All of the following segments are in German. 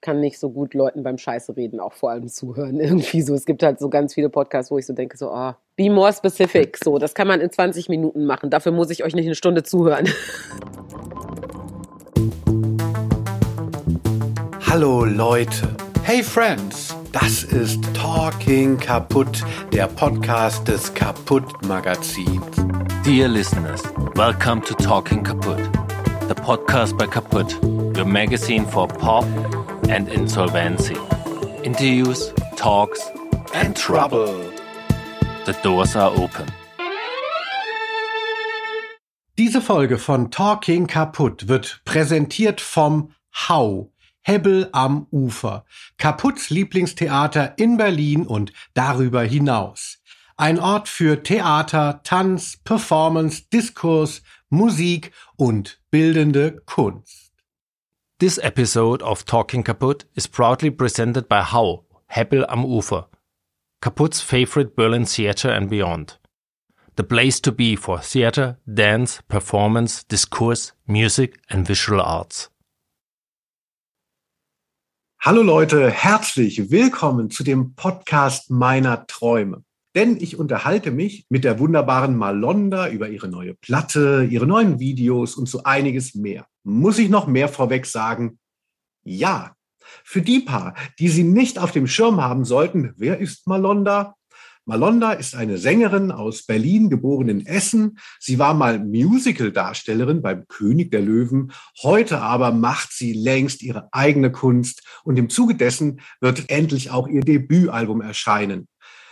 kann nicht so gut Leuten beim Scheiße reden auch vor allem zuhören. Irgendwie so. Es gibt halt so ganz viele Podcasts, wo ich so denke, so, oh, be more specific. So, das kann man in 20 Minuten machen. Dafür muss ich euch nicht eine Stunde zuhören. Hallo Leute. Hey Friends. Das ist Talking Kaputt, der Podcast des Kaputt Magazins. Dear listeners, welcome to Talking Kaputt, the podcast by Kaputt, your magazine for pop and insolvency. Interviews, talks, and trouble. The doors are open. Diese Folge von Talking Kaputt wird präsentiert vom How. Hebbel am Ufer. Kaputts Lieblingstheater in Berlin und darüber hinaus. Ein Ort für Theater, Tanz, Performance, Diskurs, Musik und bildende Kunst. This episode of Talking Kaputt is proudly presented by How, Hebbel am Ufer, Kaputt's favorite Berlin theater and beyond. The place to be for theater, dance, performance, discourse, music and visual arts. Hallo Leute, herzlich willkommen zu dem Podcast meiner Träume. Denn ich unterhalte mich mit der wunderbaren Malonda über ihre neue Platte, ihre neuen Videos und so einiges mehr. Muss ich noch mehr vorweg sagen? Ja. Für die paar, die sie nicht auf dem Schirm haben sollten, wer ist Malonda? Malonda ist eine Sängerin aus Berlin, geboren in Essen. Sie war mal Musical-Darstellerin beim König der Löwen. Heute aber macht sie längst ihre eigene Kunst und im Zuge dessen wird endlich auch ihr Debütalbum erscheinen.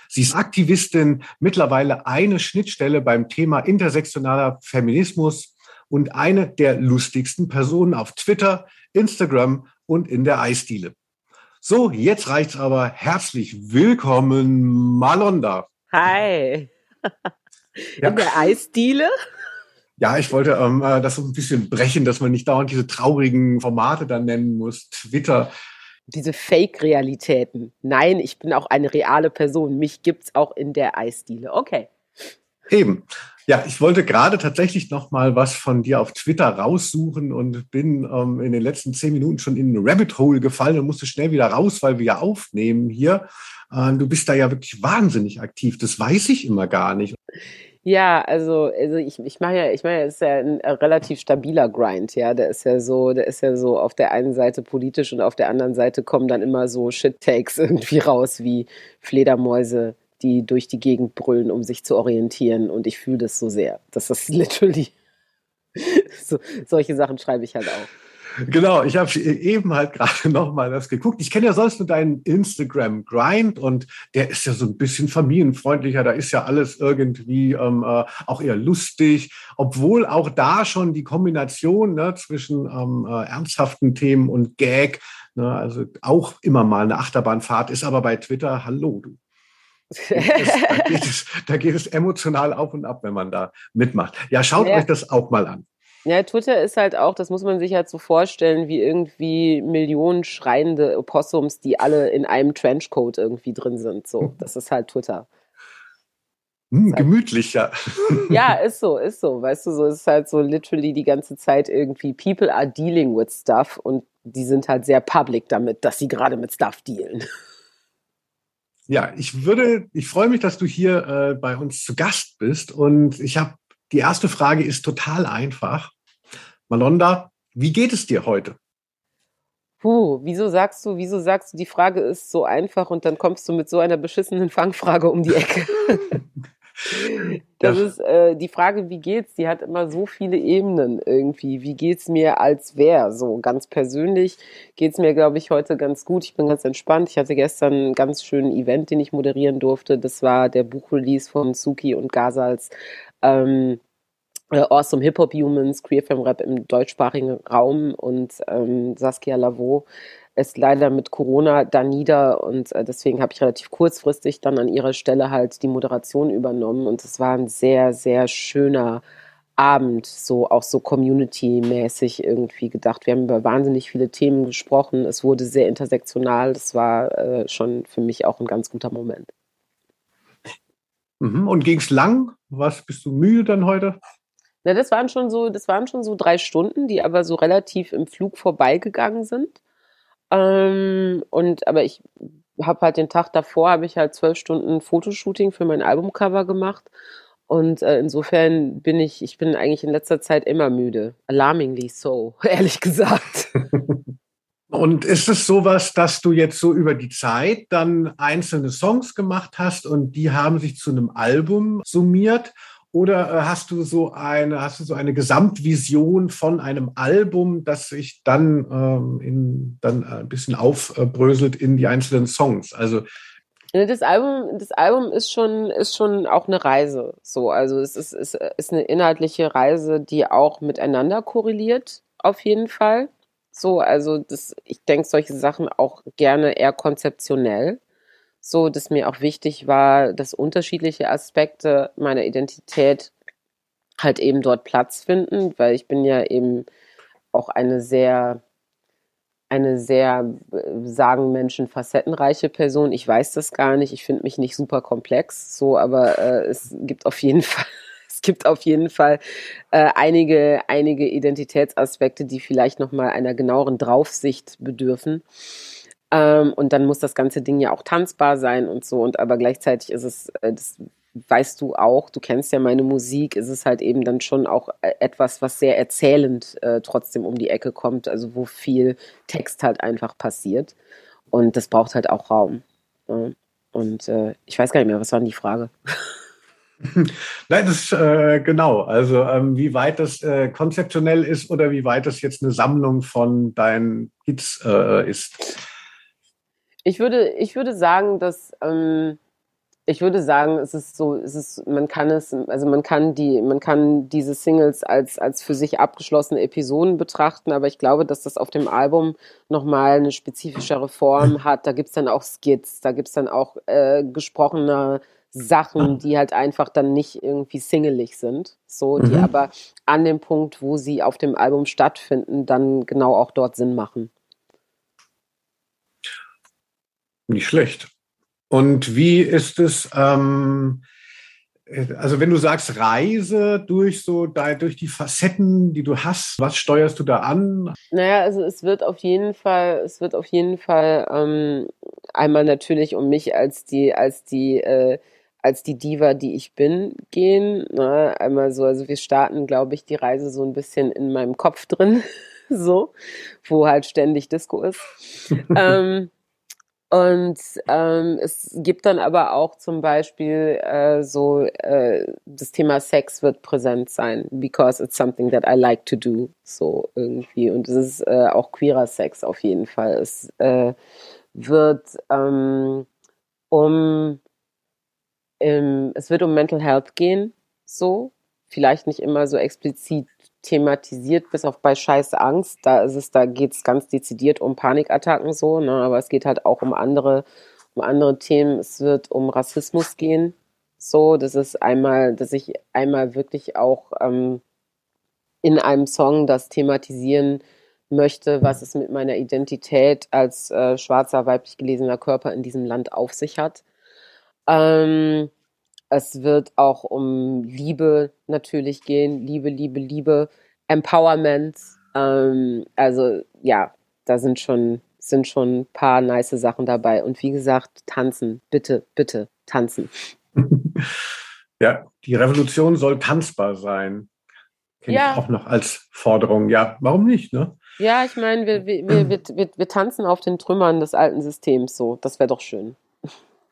Sie ist Aktivistin, mittlerweile eine Schnittstelle beim Thema intersektionaler Feminismus und eine der lustigsten Personen auf Twitter, Instagram und in der Eisdiele. So, jetzt reicht's aber. Herzlich willkommen, Malonda. Hi. In ja. der Eisdiele? Ja, ich wollte ähm, äh, das so ein bisschen brechen, dass man nicht dauernd diese traurigen Formate dann nennen muss. Twitter, diese Fake-Realitäten. Nein, ich bin auch eine reale Person. Mich gibt's auch in der Eisdiele. Okay. Eben. Ja, ich wollte gerade tatsächlich noch mal was von dir auf Twitter raussuchen und bin ähm, in den letzten zehn Minuten schon in ein Rabbit Hole gefallen und musste schnell wieder raus, weil wir ja aufnehmen hier. Äh, du bist da ja wirklich wahnsinnig aktiv. Das weiß ich immer gar nicht. Ja, also, also ich, ich mache ja, ich meine, es ist ja ein relativ stabiler Grind, ja. Der ist ja so, der ist ja so auf der einen Seite politisch und auf der anderen Seite kommen dann immer so Shit-Takes irgendwie raus, wie Fledermäuse, die durch die Gegend brüllen, um sich zu orientieren. Und ich fühle das so sehr. Das ist literally so, solche Sachen schreibe ich halt auch. Genau, ich habe eben halt gerade noch mal das geguckt. Ich kenne ja sonst nur deinen Instagram Grind und der ist ja so ein bisschen familienfreundlicher. Da ist ja alles irgendwie ähm, äh, auch eher lustig, obwohl auch da schon die Kombination ne, zwischen ähm, äh, ernsthaften Themen und Gag, ne, also auch immer mal eine Achterbahnfahrt ist. Aber bei Twitter, hallo du. da, geht es, da geht es emotional auf und ab, wenn man da mitmacht. Ja, schaut ja. euch das auch mal an. Ja, Twitter ist halt auch, das muss man sich halt so vorstellen, wie irgendwie Millionen schreiende Opossums, die alle in einem Trenchcoat irgendwie drin sind. So, das ist halt Twitter. Hm, gemütlich, ja. Ja, ist so, ist so. Weißt du, so ist halt so literally die ganze Zeit irgendwie People are dealing with stuff und die sind halt sehr public damit, dass sie gerade mit Stuff dealen. Ja, ich würde, ich freue mich, dass du hier äh, bei uns zu Gast bist und ich habe die erste Frage ist total einfach. Malonda, wie geht es dir heute? Puh, wieso sagst du, wieso sagst du, die Frage ist so einfach und dann kommst du mit so einer beschissenen Fangfrage um die Ecke? das ja. ist äh, die Frage, wie geht's? Die hat immer so viele Ebenen irgendwie. Wie geht's mir als wer? So ganz persönlich geht's mir, glaube ich, heute ganz gut. Ich bin ganz entspannt. Ich hatte gestern einen ganz schönen Event, den ich moderieren durfte. Das war der Buchrelease von Suki und Gazals ähm, äh, Awesome Hip Hop Humans, Queer Femme Rap im deutschsprachigen Raum und ähm, Saskia Lavaux ist leider mit Corona da nieder und äh, deswegen habe ich relativ kurzfristig dann an ihrer Stelle halt die Moderation übernommen und es war ein sehr, sehr schöner Abend, so auch so community-mäßig irgendwie gedacht. Wir haben über wahnsinnig viele Themen gesprochen. Es wurde sehr intersektional. Das war äh, schon für mich auch ein ganz guter Moment. Mhm. Und ging es lang? Was bist du müde dann heute? Na, das waren schon so, das waren schon so drei Stunden, die aber so relativ im Flug vorbeigegangen sind. Ähm, und aber ich habe halt den Tag davor, habe ich halt zwölf Stunden Fotoshooting für mein Albumcover gemacht. Und äh, insofern bin ich, ich bin eigentlich in letzter Zeit immer müde. Alarmingly so, ehrlich gesagt. Und ist es sowas, dass du jetzt so über die Zeit dann einzelne Songs gemacht hast und die haben sich zu einem Album summiert? Oder äh, hast du so eine, hast du so eine Gesamtvision von einem Album, das sich dann, ähm, in, dann ein bisschen aufbröselt in die einzelnen Songs? Also das Album, das Album ist schon, ist schon auch eine Reise. So, also es ist, ist, ist eine inhaltliche Reise, die auch miteinander korreliert, auf jeden Fall. So, also das, ich denke solche Sachen auch gerne eher konzeptionell so, dass mir auch wichtig war, dass unterschiedliche Aspekte meiner Identität halt eben dort Platz finden, weil ich bin ja eben auch eine sehr, eine sehr, sagen Menschen, facettenreiche Person. Ich weiß das gar nicht. Ich finde mich nicht super komplex, so, aber äh, es gibt auf jeden Fall es gibt auf jeden Fall äh, einige, einige Identitätsaspekte, die vielleicht nochmal einer genaueren Draufsicht bedürfen. Ähm, und dann muss das ganze Ding ja auch tanzbar sein und so. Und aber gleichzeitig ist es, äh, das weißt du auch, du kennst ja meine Musik, ist es halt eben dann schon auch äh, etwas, was sehr erzählend äh, trotzdem um die Ecke kommt, also wo viel Text halt einfach passiert. Und das braucht halt auch Raum. Ja. Und äh, ich weiß gar nicht mehr, was war denn die Frage? Nein, das äh, genau. Also ähm, wie weit das äh, konzeptionell ist oder wie weit das jetzt eine Sammlung von deinen Hits äh, ist. Ich würde, ich würde sagen, dass ähm, ich würde sagen, es ist so, es ist, man kann es, also man kann die, man kann diese Singles als, als für sich abgeschlossene Episoden betrachten, aber ich glaube, dass das auf dem Album nochmal eine spezifischere Form hat. Da gibt's dann auch Skits, da gibt's dann auch äh, gesprochene Sachen, die halt einfach dann nicht irgendwie singelig sind, so, die mhm. aber an dem Punkt, wo sie auf dem Album stattfinden, dann genau auch dort Sinn machen. Nicht schlecht. Und wie ist es, ähm, also wenn du sagst Reise durch so durch die Facetten, die du hast, was steuerst du da an? Naja, also es wird auf jeden Fall, es wird auf jeden Fall ähm, einmal natürlich um mich als die, als die, äh, als die Diva, die ich bin, gehen. Ne? Einmal so, also wir starten, glaube ich, die Reise so ein bisschen in meinem Kopf drin, so, wo halt ständig Disco ist. ähm, und ähm, es gibt dann aber auch zum Beispiel äh, so, äh, das Thema Sex wird präsent sein, because it's something that I like to do, so irgendwie. Und es ist äh, auch queerer Sex auf jeden Fall. Es äh, wird ähm, um, ähm, es wird um Mental Health gehen, so. Vielleicht nicht immer so explizit thematisiert, bis auf bei Scheiß Angst. Da ist es, da geht es ganz dezidiert um Panikattacken so, ne? aber es geht halt auch um andere, um andere Themen. Es wird um Rassismus gehen. So, das ist einmal, dass ich einmal wirklich auch ähm, in einem Song das thematisieren möchte, was es mit meiner Identität als äh, schwarzer, weiblich gelesener Körper in diesem Land auf sich hat. Ähm, es wird auch um Liebe natürlich gehen. Liebe, Liebe, Liebe. Empowerment. Ähm, also ja, da sind schon, sind schon ein paar nice Sachen dabei. Und wie gesagt, tanzen. Bitte, bitte, tanzen. Ja, die Revolution soll tanzbar sein. Kenne ja. ich auch noch als Forderung. Ja, warum nicht, ne? Ja, ich meine, wir, wir, wir, wir, wir tanzen auf den Trümmern des alten Systems so. Das wäre doch schön.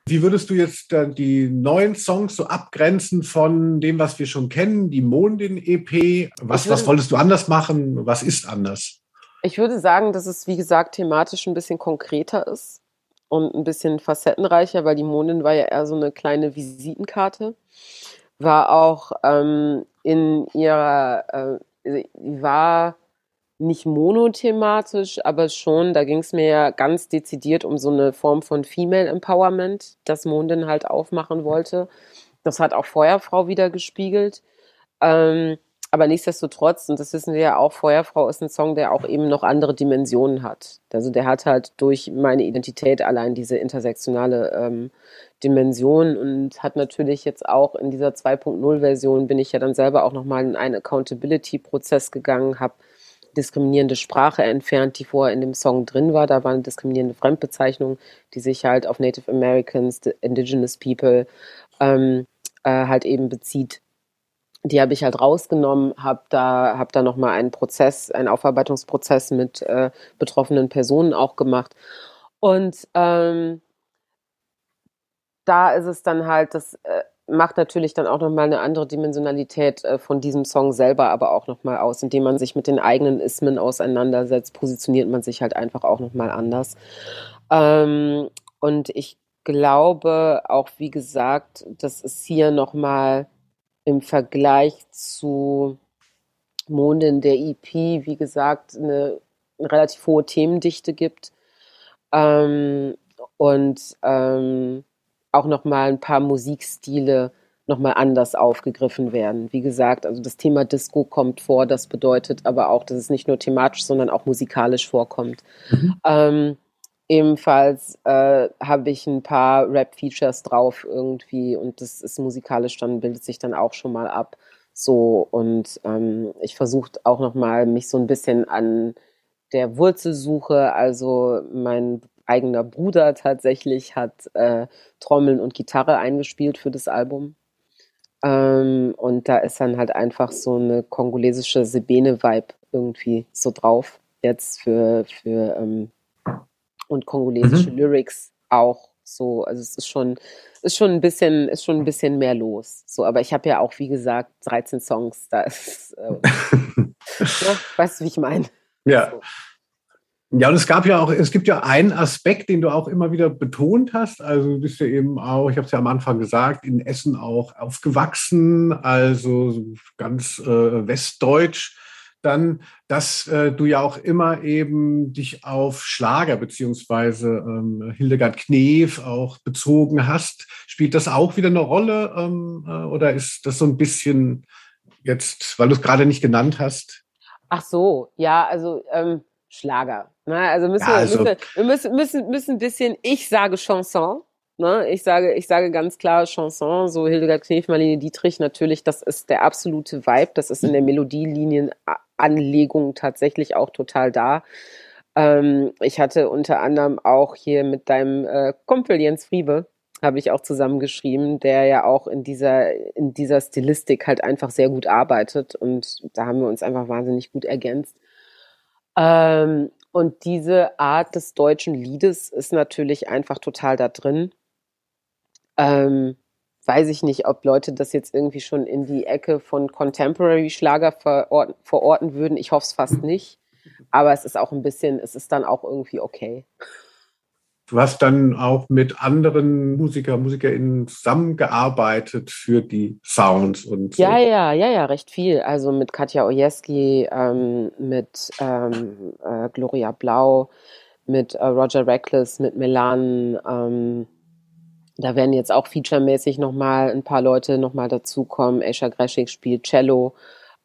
Wie würdest du jetzt die neuen Songs so abgrenzen von dem, was wir schon kennen, die Mondin-EP? Was, was wolltest du anders machen? Was ist anders? Ich würde sagen, dass es, wie gesagt, thematisch ein bisschen konkreter ist und ein bisschen facettenreicher, weil die Mondin war ja eher so eine kleine Visitenkarte. War auch ähm, in ihrer, äh, war nicht monothematisch, aber schon, da ging es mir ja ganz dezidiert um so eine Form von Female Empowerment, das Mondin halt aufmachen wollte. Das hat auch Feuerfrau wieder gespiegelt. Ähm, aber nichtsdestotrotz, und das wissen wir ja auch, Feuerfrau ist ein Song, der auch eben noch andere Dimensionen hat. Also der hat halt durch meine Identität allein diese intersektionale ähm, Dimension und hat natürlich jetzt auch in dieser 2.0 Version bin ich ja dann selber auch nochmal in einen Accountability-Prozess gegangen, habe diskriminierende Sprache entfernt, die vorher in dem Song drin war. Da war eine diskriminierende Fremdbezeichnung, die sich halt auf Native Americans, Indigenous People ähm, äh, halt eben bezieht. Die habe ich halt rausgenommen, habe da, hab da nochmal einen Prozess, einen Aufarbeitungsprozess mit äh, betroffenen Personen auch gemacht. Und ähm, da ist es dann halt, das äh, macht natürlich dann auch nochmal eine andere Dimensionalität äh, von diesem Song selber aber auch nochmal aus. Indem man sich mit den eigenen Ismen auseinandersetzt, positioniert man sich halt einfach auch nochmal anders. Ähm, und ich glaube auch, wie gesagt, dass es hier nochmal im Vergleich zu Mondin der EP, wie gesagt, eine, eine relativ hohe Themendichte gibt. Ähm, und ähm, auch nochmal ein paar Musikstile nochmal anders aufgegriffen werden. Wie gesagt, also das Thema Disco kommt vor, das bedeutet aber auch, dass es nicht nur thematisch, sondern auch musikalisch vorkommt. Mhm. Ähm, ebenfalls äh, habe ich ein paar Rap-Features drauf irgendwie und das ist musikalisch, dann bildet sich dann auch schon mal ab. So und ähm, ich versuche auch nochmal mich so ein bisschen an der Wurzelsuche, also mein eigener Bruder tatsächlich hat äh, Trommeln und Gitarre eingespielt für das Album. Ähm, und da ist dann halt einfach so eine kongolesische Sebene-Vibe irgendwie so drauf. Jetzt für, für ähm, und kongolesische mhm. Lyrics auch so. Also es ist schon, ist schon ein bisschen, ist schon ein bisschen mehr los. So, aber ich habe ja auch, wie gesagt, 13 Songs. Da ist, äh, ne? weißt du, wie ich meine? Ja. So. Ja, und es gab ja auch, es gibt ja einen Aspekt, den du auch immer wieder betont hast. Also du bist ja eben auch, ich habe es ja am Anfang gesagt, in Essen auch aufgewachsen, also ganz äh, westdeutsch. Dann, dass äh, du ja auch immer eben dich auf Schlager beziehungsweise ähm, Hildegard Knef auch bezogen hast. Spielt das auch wieder eine Rolle ähm, äh, oder ist das so ein bisschen jetzt, weil du es gerade nicht genannt hast? Ach so, ja, also ähm, Schlager. Ne? Also müssen, ja, also wir, müssen, wir müssen, müssen, müssen ein bisschen, ich sage Chanson. Ne? Ich sage, ich sage ganz klar Chanson, so Hildegard Knef, Marlene Dietrich, natürlich, das ist der absolute Vibe, das ist in der Melodielinienanlegung tatsächlich auch total da. Ähm, ich hatte unter anderem auch hier mit deinem äh, Kumpel Jens Friebe, habe ich auch zusammengeschrieben, der ja auch in dieser, in dieser Stilistik halt einfach sehr gut arbeitet und da haben wir uns einfach wahnsinnig gut ergänzt. Ähm, und diese Art des deutschen Liedes ist natürlich einfach total da drin. Ähm, weiß ich nicht, ob Leute das jetzt irgendwie schon in die Ecke von Contemporary Schlager verorten, verorten würden. Ich hoffe es fast nicht. Aber es ist auch ein bisschen, es ist dann auch irgendwie okay. Du hast dann auch mit anderen Musiker, MusikerInnen zusammengearbeitet für die Sounds und so. Ja, ja, ja, ja, recht viel. Also mit Katja Ojeski, ähm, mit ähm, äh, Gloria Blau, mit äh, Roger Reckless, mit Melan. Ähm, da werden jetzt auch featuremäßig nochmal ein paar Leute nochmal dazukommen. Aisha Greschik spielt Cello.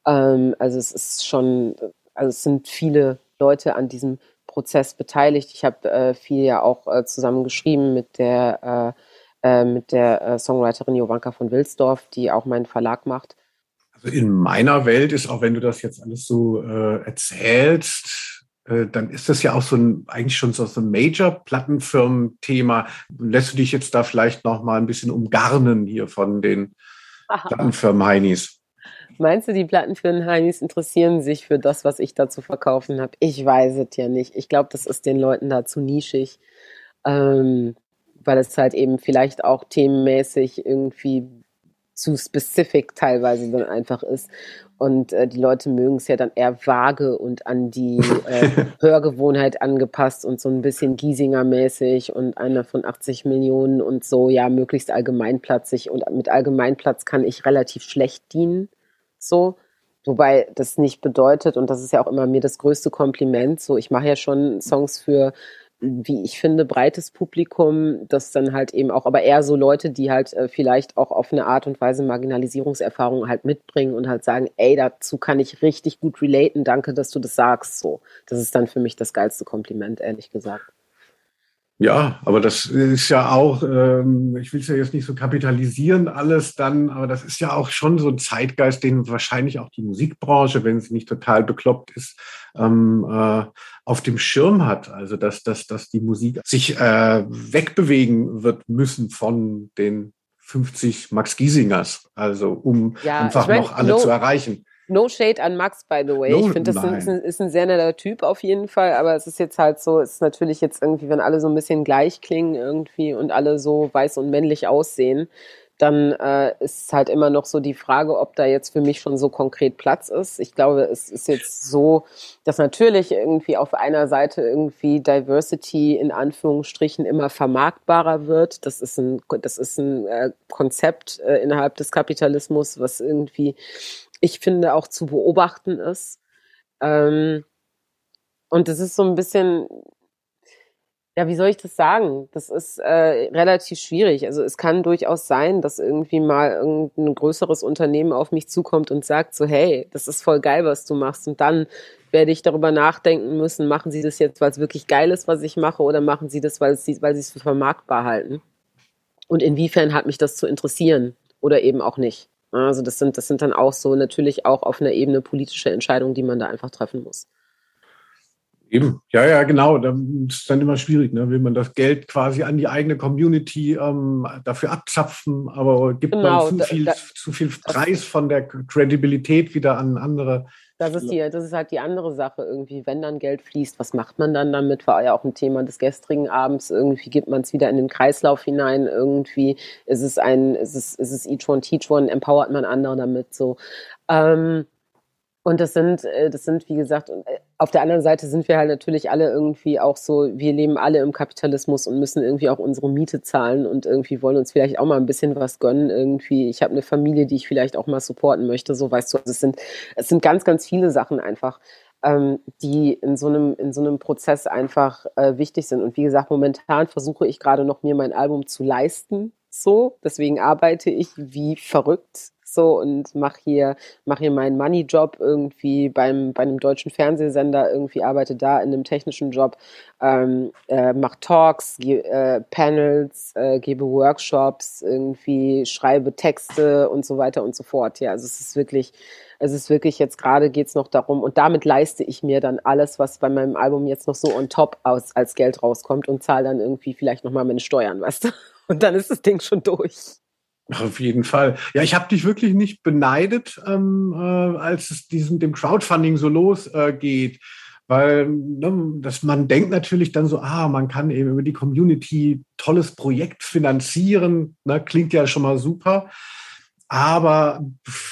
Ähm, also es ist schon, also es sind viele Leute an diesem Prozess beteiligt. Ich habe äh, viel ja auch äh, zusammen geschrieben mit der, äh, äh mit der äh, Songwriterin Jovanka von Wilsdorf, die auch meinen Verlag macht. Also in meiner Welt ist, auch wenn du das jetzt alles so äh, erzählst, dann ist das ja auch so ein, eigentlich schon so, ein Major-Plattenfirmen-Thema. Lässt du dich jetzt da vielleicht noch mal ein bisschen umgarnen hier von den Plattenfirmen Heinis? Meinst du, die Plattenfirmen Heinis interessieren sich für das, was ich da zu verkaufen habe? Ich weiß es ja nicht. Ich glaube, das ist den Leuten da zu nischig, ähm, weil es halt eben vielleicht auch themenmäßig irgendwie zu specific teilweise dann einfach ist. Und äh, die Leute mögen es ja dann eher vage und an die äh, Hörgewohnheit angepasst und so ein bisschen Giesinger-mäßig und einer von 80 Millionen und so, ja, möglichst allgemeinplatzig. Und mit Allgemeinplatz kann ich relativ schlecht dienen so. Wobei das nicht bedeutet, und das ist ja auch immer mir das größte Kompliment, so ich mache ja schon Songs für, wie ich finde, breites Publikum, das dann halt eben auch, aber eher so Leute, die halt äh, vielleicht auch auf eine Art und Weise Marginalisierungserfahrung halt mitbringen und halt sagen, ey, dazu kann ich richtig gut relaten, danke, dass du das sagst, so. Das ist dann für mich das geilste Kompliment, ehrlich gesagt. Ja, aber das ist ja auch, ähm, ich will es ja jetzt nicht so kapitalisieren alles dann, aber das ist ja auch schon so ein Zeitgeist, den wahrscheinlich auch die Musikbranche, wenn sie nicht total bekloppt ist, ähm, äh, auf dem Schirm hat. Also dass, dass, dass die Musik sich äh, wegbewegen wird müssen von den 50 Max Giesingers, also um ja, einfach ich mein, noch alle no, zu erreichen. No Shade an Max, by the way. No, ich finde, das ist ein, ist ein, sehr netter Typ auf jeden Fall, aber es ist jetzt halt so, es ist natürlich jetzt irgendwie, wenn alle so ein bisschen gleich klingen irgendwie und alle so weiß und männlich aussehen, dann äh, ist halt immer noch so die Frage, ob da jetzt für mich schon so konkret Platz ist. Ich glaube, es ist jetzt so, dass natürlich irgendwie auf einer Seite irgendwie Diversity in Anführungsstrichen immer vermarktbarer wird. Das ist ein, das ist ein äh, Konzept äh, innerhalb des Kapitalismus, was irgendwie ich finde, auch zu beobachten ist. Ähm, und das ist so ein bisschen, ja, wie soll ich das sagen? Das ist äh, relativ schwierig. Also es kann durchaus sein, dass irgendwie mal irgendein größeres Unternehmen auf mich zukommt und sagt so, hey, das ist voll geil, was du machst. Und dann werde ich darüber nachdenken müssen, machen sie das jetzt, weil es wirklich geil ist, was ich mache, oder machen sie das, weil sie, weil sie es für vermarktbar halten? Und inwiefern hat mich das zu interessieren oder eben auch nicht? Also das sind, das sind dann auch so natürlich auch auf einer Ebene politische Entscheidungen, die man da einfach treffen muss. Eben, ja, ja, genau. Das ist dann immer schwierig, ne? Will man das Geld quasi an die eigene Community ähm, dafür abzapfen, aber gibt genau, man zu viel, da, zu viel Preis von der Credibilität wieder an andere das ist, die, das ist halt die andere Sache irgendwie. Wenn dann Geld fließt, was macht man dann damit? War ja auch ein Thema des gestrigen Abends. Irgendwie gibt man es wieder in den Kreislauf hinein. Irgendwie ist es ein, ist es, ist es each one, teach one, empowert man andere damit so. Ähm, und das sind, äh, das sind, wie gesagt, äh, auf der anderen Seite sind wir halt natürlich alle irgendwie auch so, wir leben alle im Kapitalismus und müssen irgendwie auch unsere Miete zahlen und irgendwie wollen uns vielleicht auch mal ein bisschen was gönnen. Irgendwie, ich habe eine Familie, die ich vielleicht auch mal supporten möchte. So weißt du, also es sind, es sind ganz, ganz viele Sachen einfach, ähm, die in so einem, in so einem Prozess einfach äh, wichtig sind. Und wie gesagt, momentan versuche ich gerade noch mir mein Album zu leisten. So, deswegen arbeite ich wie verrückt so und mach hier, mach hier meinen Money-Job irgendwie beim, bei einem deutschen Fernsehsender, irgendwie arbeite da in einem technischen Job, ähm, äh, mach Talks, ge, äh, Panels, äh, gebe Workshops, irgendwie schreibe Texte und so weiter und so fort. Ja, also es ist wirklich, es ist wirklich jetzt gerade geht's noch darum und damit leiste ich mir dann alles, was bei meinem Album jetzt noch so on top aus, als Geld rauskommt und zahle dann irgendwie vielleicht nochmal meine Steuern, weißt du? Und dann ist das Ding schon durch. Auf jeden Fall. Ja, ich habe dich wirklich nicht beneidet, ähm, äh, als es diesem dem Crowdfunding so losgeht. Äh, weil ne, dass man denkt natürlich dann so, ah, man kann eben über die Community tolles Projekt finanzieren, ne, klingt ja schon mal super. Aber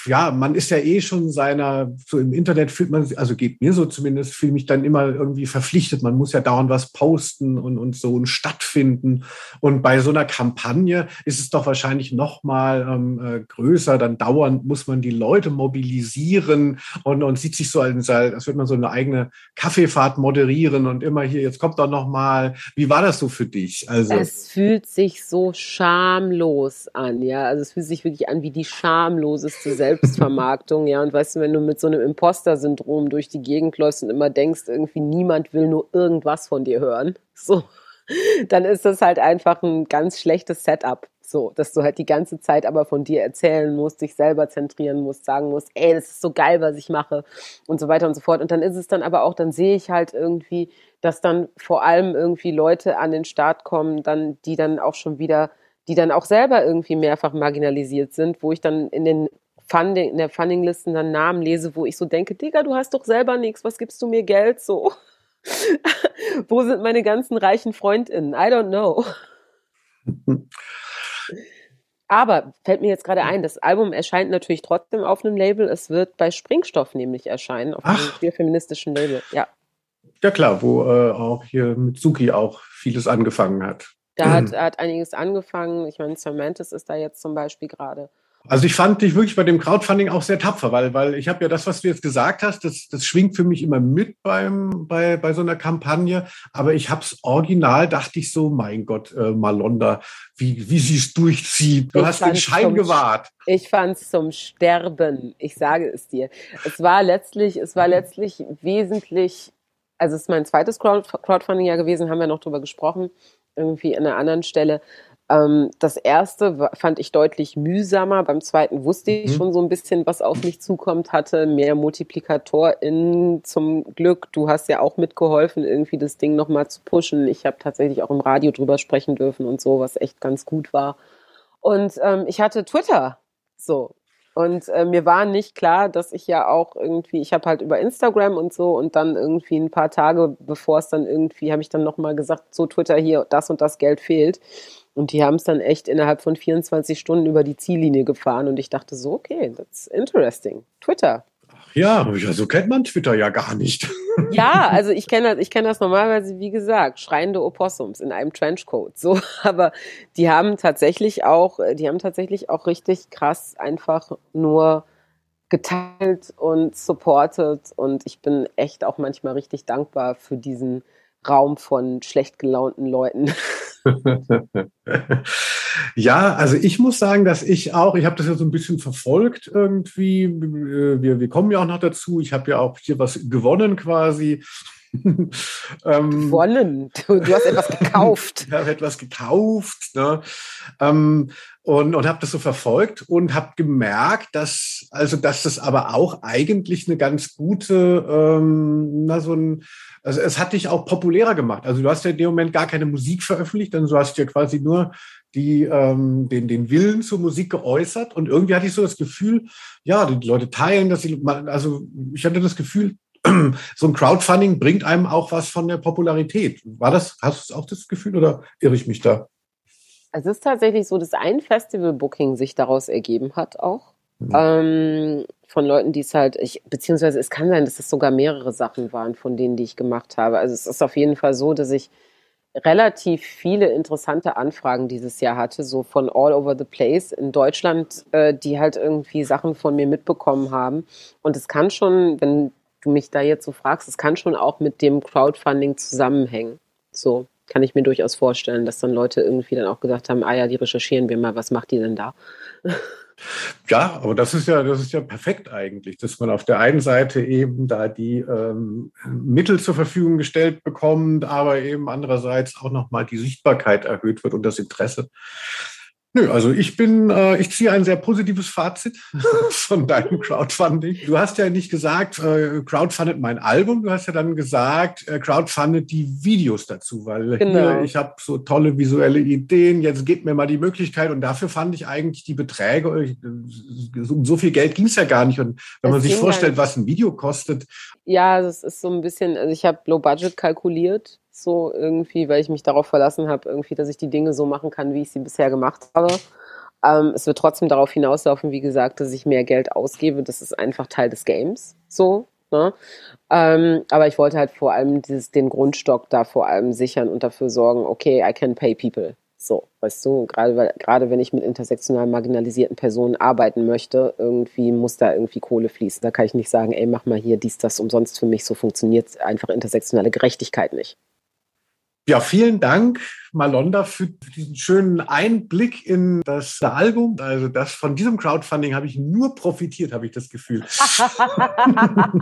ja, man ist ja eh schon seiner, so im Internet fühlt man, also geht mir so zumindest, fühle mich dann immer irgendwie verpflichtet. Man muss ja dauernd was posten und, und so ein stattfinden. Und bei so einer Kampagne ist es doch wahrscheinlich noch mal ähm, äh, größer. Dann dauernd muss man die Leute mobilisieren und, und sieht sich so, als, als würde man so eine eigene Kaffeefahrt moderieren und immer hier, jetzt kommt doch noch mal. Wie war das so für dich? Also es fühlt sich so schamlos an, ja. Also es fühlt sich wirklich an wie die schamloseste Selbstvermarktung, ja. Und weißt du, wenn du mit so einem Imposter-Syndrom durch die Gegend läufst und immer denkst, irgendwie niemand will nur irgendwas von dir hören, so, dann ist das halt einfach ein ganz schlechtes Setup. So, dass du halt die ganze Zeit aber von dir erzählen musst, dich selber zentrieren musst, sagen musst, ey, das ist so geil, was ich mache und so weiter und so fort. Und dann ist es dann aber auch, dann sehe ich halt irgendwie, dass dann vor allem irgendwie Leute an den Start kommen, dann, die dann auch schon wieder die dann auch selber irgendwie mehrfach marginalisiert sind, wo ich dann in den Funding, in der Fundinglisten dann Namen lese, wo ich so denke, Digga, du hast doch selber nichts, was gibst du mir Geld so? wo sind meine ganzen reichen FreundInnen? I don't know. Aber fällt mir jetzt gerade ein, das Album erscheint natürlich trotzdem auf einem Label. Es wird bei Springstoff nämlich erscheinen, auf einem queer-feministischen Label. Ja. Ja klar, wo äh, auch hier Mitsuki auch vieles angefangen hat. Da hat, hat einiges angefangen. Ich meine, Cementis ist da jetzt zum Beispiel gerade. Also ich fand dich wirklich bei dem Crowdfunding auch sehr tapfer, weil, weil ich habe ja das, was du jetzt gesagt hast, das, das schwingt für mich immer mit beim, bei, bei so einer Kampagne. Aber ich habe es original, dachte ich so, mein Gott, äh, Malonda, wie, wie sie es durchzieht. Du ich hast den Schein gewahrt. Ich fand es zum Sterben. Ich sage es dir. Es war letztlich, es war letztlich wesentlich, also es ist mein zweites Crowdfunding ja gewesen, haben wir noch drüber gesprochen irgendwie an einer anderen Stelle. Ähm, das erste fand ich deutlich mühsamer. Beim zweiten wusste ich mhm. schon so ein bisschen, was auf mich zukommt, hatte mehr MultiplikatorInnen zum Glück. Du hast ja auch mitgeholfen, irgendwie das Ding nochmal zu pushen. Ich habe tatsächlich auch im Radio drüber sprechen dürfen und so, was echt ganz gut war. Und ähm, ich hatte Twitter. So, und äh, mir war nicht klar, dass ich ja auch irgendwie, ich habe halt über Instagram und so und dann irgendwie ein paar Tage bevor es dann irgendwie, habe ich dann nochmal gesagt, so Twitter hier, das und das Geld fehlt. Und die haben es dann echt innerhalb von 24 Stunden über die Ziellinie gefahren und ich dachte so, okay, that's interesting. Twitter, ja, so kennt man Twitter ja gar nicht. Ja, also ich kenne das, ich kenne das normalerweise, wie gesagt, schreiende Opossums in einem Trenchcoat. So, aber die haben tatsächlich auch, die haben tatsächlich auch richtig krass einfach nur geteilt und supported und ich bin echt auch manchmal richtig dankbar für diesen Raum von schlecht gelaunten Leuten. ja, also ich muss sagen, dass ich auch, ich habe das ja so ein bisschen verfolgt irgendwie. Wir, wir kommen ja auch noch dazu. Ich habe ja auch hier was gewonnen quasi. Ähm, gewonnen. Du, du, hast etwas gekauft. ich habe etwas gekauft. Ne? Ähm, und, und habe das so verfolgt und habe gemerkt, dass also dass das aber auch eigentlich eine ganz gute, ähm, na so ein, also es hat dich auch populärer gemacht. Also du hast ja in dem Moment gar keine Musik veröffentlicht, denn du hast ja quasi nur die ähm, den den Willen zur Musik geäußert und irgendwie hatte ich so das Gefühl, ja, die Leute teilen, dass sie, also ich hatte das Gefühl, so ein Crowdfunding bringt einem auch was von der Popularität. War das, hast du auch das Gefühl oder irre ich mich da? Es ist tatsächlich so, dass ein Festival-Booking sich daraus ergeben hat auch. Mhm. Ähm, von Leuten, die es halt, ich, beziehungsweise es kann sein, dass es sogar mehrere Sachen waren von denen, die ich gemacht habe. Also es ist auf jeden Fall so, dass ich relativ viele interessante Anfragen dieses Jahr hatte, so von all over the place in Deutschland, äh, die halt irgendwie Sachen von mir mitbekommen haben. Und es kann schon, wenn du mich da jetzt so fragst, es kann schon auch mit dem Crowdfunding zusammenhängen. So kann ich mir durchaus vorstellen, dass dann Leute irgendwie dann auch gesagt haben, ah ja, die recherchieren wir mal, was macht die denn da? Ja, aber das ist ja, das ist ja perfekt eigentlich, dass man auf der einen Seite eben da die ähm, Mittel zur Verfügung gestellt bekommt, aber eben andererseits auch nochmal die Sichtbarkeit erhöht wird und das Interesse. Nö, also ich bin, äh, ich ziehe ein sehr positives Fazit von deinem Crowdfunding. Du hast ja nicht gesagt, äh, crowdfundet mein Album, du hast ja dann gesagt, äh, crowdfundet die Videos dazu, weil genau. hier, ich habe so tolle visuelle Ideen, jetzt gebt mir mal die Möglichkeit und dafür fand ich eigentlich die Beträge, äh, um so viel Geld ging es ja gar nicht und wenn das man sich vorstellt, was ein Video kostet. Ja, das ist so ein bisschen, also ich habe Low Budget kalkuliert so irgendwie, weil ich mich darauf verlassen habe, irgendwie, dass ich die Dinge so machen kann, wie ich sie bisher gemacht habe. Ähm, es wird trotzdem darauf hinauslaufen, wie gesagt, dass ich mehr Geld ausgebe. Das ist einfach Teil des Games. So. Ne? Ähm, aber ich wollte halt vor allem dieses, den Grundstock da vor allem sichern und dafür sorgen, okay, I can pay people. So, weißt du, gerade gerade wenn ich mit intersektional marginalisierten Personen arbeiten möchte, irgendwie muss da irgendwie Kohle fließen. Da kann ich nicht sagen, ey, mach mal hier dies, das umsonst für mich. So funktioniert einfach intersektionale Gerechtigkeit nicht. Ja, vielen Dank, Malonda, für diesen schönen Einblick in das Album. Also das von diesem Crowdfunding habe ich nur profitiert, habe ich das Gefühl.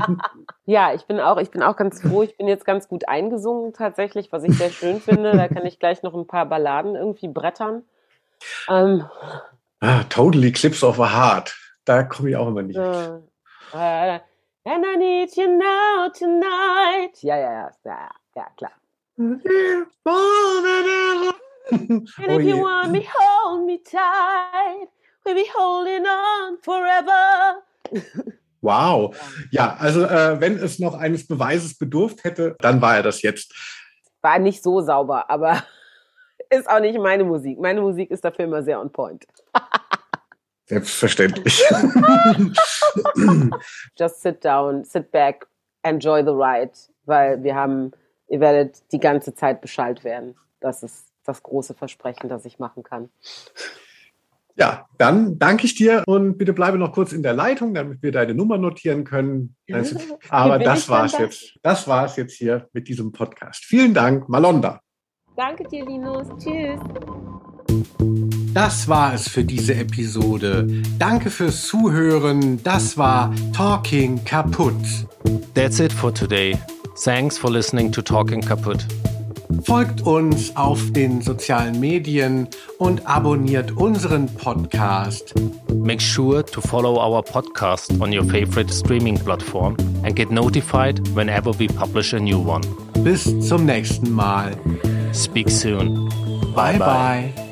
ja, ich bin auch, ich bin auch ganz froh. Ich bin jetzt ganz gut eingesungen tatsächlich, was ich sehr schön finde. Da kann ich gleich noch ein paar Balladen irgendwie brettern. Ähm, ah, totally Clips of a Heart. Da komme ich auch immer nicht. Uh, uh, and I need you now tonight. Ja, ja, ja, ja, ja klar. And if you want me, hold me tight. We'll be holding on forever. Wow. Ja, also äh, wenn es noch eines Beweises bedurft hätte, dann war er das jetzt. War nicht so sauber, aber ist auch nicht meine Musik. Meine Musik ist dafür immer sehr on point. Selbstverständlich. Just sit down, sit back, enjoy the ride, weil wir haben ihr werdet die ganze Zeit Bescheid werden. Das ist das große Versprechen, das ich machen kann. Ja, dann danke ich dir und bitte bleibe noch kurz in der Leitung, damit wir deine Nummer notieren können. Aber das war's jetzt. Das war's jetzt hier mit diesem Podcast. Vielen Dank, Malonda. Danke dir, Linus. Tschüss. Das war es für diese Episode. Danke fürs Zuhören. Das war Talking kaputt. That's it for today. Thanks for listening to Talking Kaput. Folgt uns auf den sozialen Medien und abonniert unseren Podcast. Make sure to follow our podcast on your favorite streaming platform and get notified whenever we publish a new one. Bis zum nächsten Mal. Speak soon. bye. bye. bye.